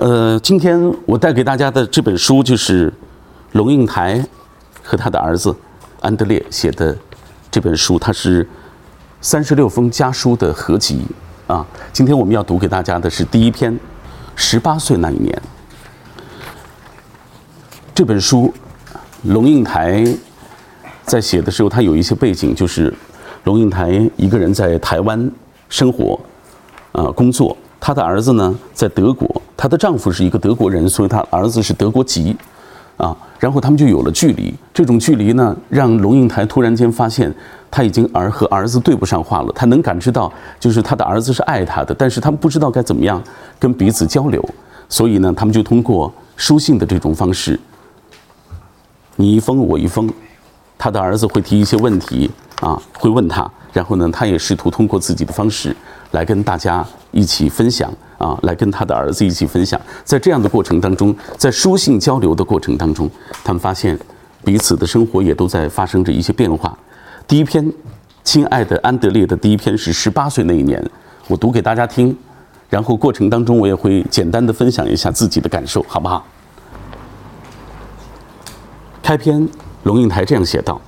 呃，今天我带给大家的这本书就是龙应台和他的儿子安德烈写的这本书，它是三十六封家书的合集啊。今天我们要读给大家的是第一篇，十八岁那一年。这本书，龙应台在写的时候，他有一些背景，就是龙应台一个人在台湾生活，啊，工作。她的儿子呢在德国，她的丈夫是一个德国人，所以她儿子是德国籍，啊，然后他们就有了距离。这种距离呢，让龙应台突然间发现，他已经儿和儿子对不上话了。他能感知到，就是他的儿子是爱他的，但是他们不知道该怎么样跟彼此交流，所以呢，他们就通过书信的这种方式，你一封我一封，他的儿子会提一些问题啊，会问他，然后呢，他也试图通过自己的方式。来跟大家一起分享啊，来跟他的儿子一起分享，在这样的过程当中，在书信交流的过程当中，他们发现彼此的生活也都在发生着一些变化。第一篇，亲爱的安德烈的第一篇是十八岁那一年，我读给大家听，然后过程当中我也会简单的分享一下自己的感受，好不好？开篇，龙应台这样写道：“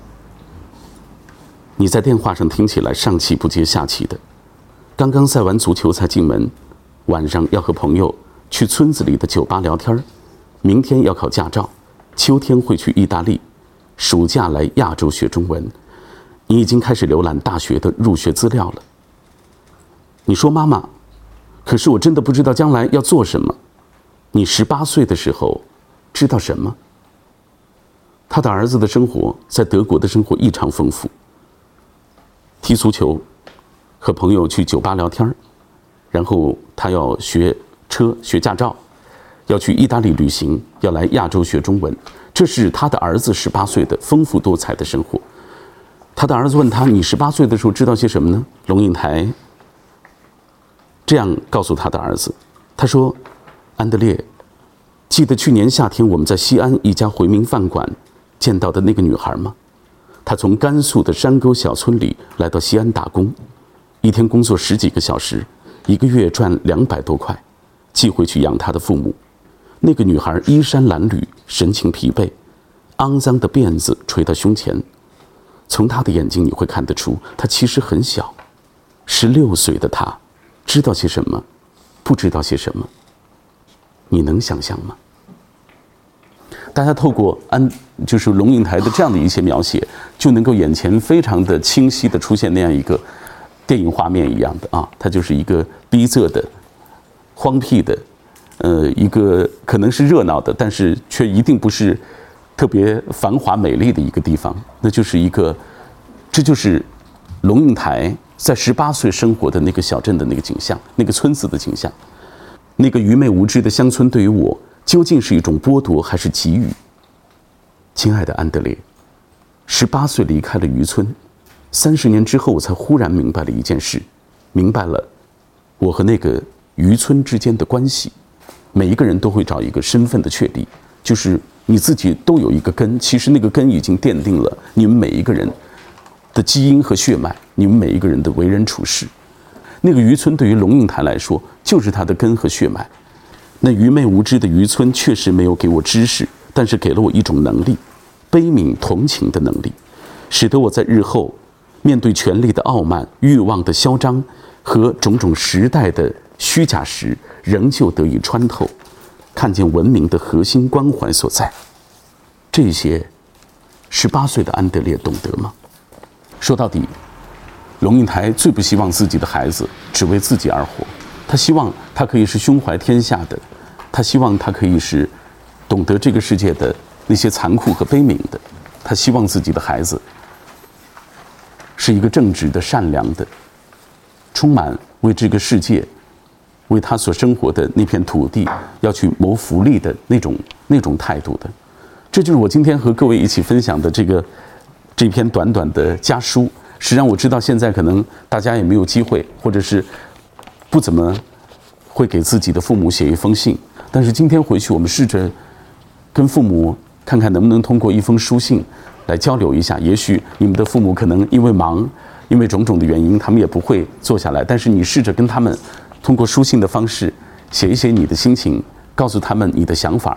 你在电话上听起来上气不接下气的。”刚刚赛完足球才进门，晚上要和朋友去村子里的酒吧聊天儿明天要考驾照，秋天会去意大利，暑假来亚洲学中文。你已经开始浏览大学的入学资料了。你说妈妈，可是我真的不知道将来要做什么。你十八岁的时候，知道什么？他的儿子的生活在德国的生活异常丰富。踢足球。和朋友去酒吧聊天然后他要学车学驾照，要去意大利旅行，要来亚洲学中文，这是他的儿子十八岁的丰富多彩的生活。他的儿子问他：“你十八岁的时候知道些什么呢？”龙应台这样告诉他的儿子：“他说，安德烈，记得去年夏天我们在西安一家回民饭馆见到的那个女孩吗？他从甘肃的山沟小村里来到西安打工。”一天工作十几个小时，一个月赚两百多块，寄回去养他的父母。那个女孩衣衫褴褛，神情疲惫，肮脏的辫子垂到胸前。从她的眼睛你会看得出，她其实很小。十六岁的她，知道些什么？不知道些什么？你能想象吗？大家透过安，就是龙应台的这样的一些描写，就能够眼前非常的清晰的出现那样一个。电影画面一样的啊，它就是一个逼仄的、荒僻的，呃，一个可能是热闹的，但是却一定不是特别繁华美丽的一个地方。那就是一个，这就是龙应台在十八岁生活的那个小镇的那个景象，那个村子的景象。那个愚昧无知的乡村对于我究竟是一种剥夺还是给予？亲爱的安德烈，十八岁离开了渔村。三十年之后，我才忽然明白了一件事，明白了我和那个渔村之间的关系。每一个人都会找一个身份的确立，就是你自己都有一个根，其实那个根已经奠定了你们每一个人的基因和血脉，你们每一个人的为人处事。那个渔村对于龙应台来说，就是他的根和血脉。那愚昧无知的渔村确实没有给我知识，但是给了我一种能力，悲悯同情的能力，使得我在日后。面对权力的傲慢、欲望的嚣张和种种时代的虚假时，仍旧得以穿透，看见文明的核心关怀所在。这些，十八岁的安德烈懂得吗？说到底，龙应台最不希望自己的孩子只为自己而活，他希望他可以是胸怀天下的，他希望他可以是懂得这个世界的那些残酷和悲悯的，他希望自己的孩子。是一个正直的、善良的，充满为这个世界、为他所生活的那片土地要去谋福利的那种那种态度的。这就是我今天和各位一起分享的这个这篇短短的家书。实际上，我知道现在可能大家也没有机会，或者是不怎么会给自己的父母写一封信。但是今天回去我们试着跟父母看看能不能通过一封书信来交流一下也许你们的父母可能因为忙因为种种的原因他们也不会坐下来但是你试着跟他们通过书信的方式写一写你的心情告诉他们你的想法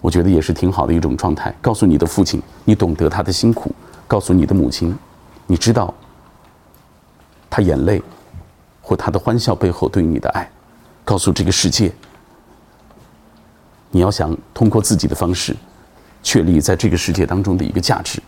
我觉得也是挺好的一种状态告诉你的父亲你懂得他的辛苦告诉你的母亲你知道他眼泪或他的欢笑背后对你的爱。告诉这个世界你要想通过自己的方式确立在这个世界当中的一个价值。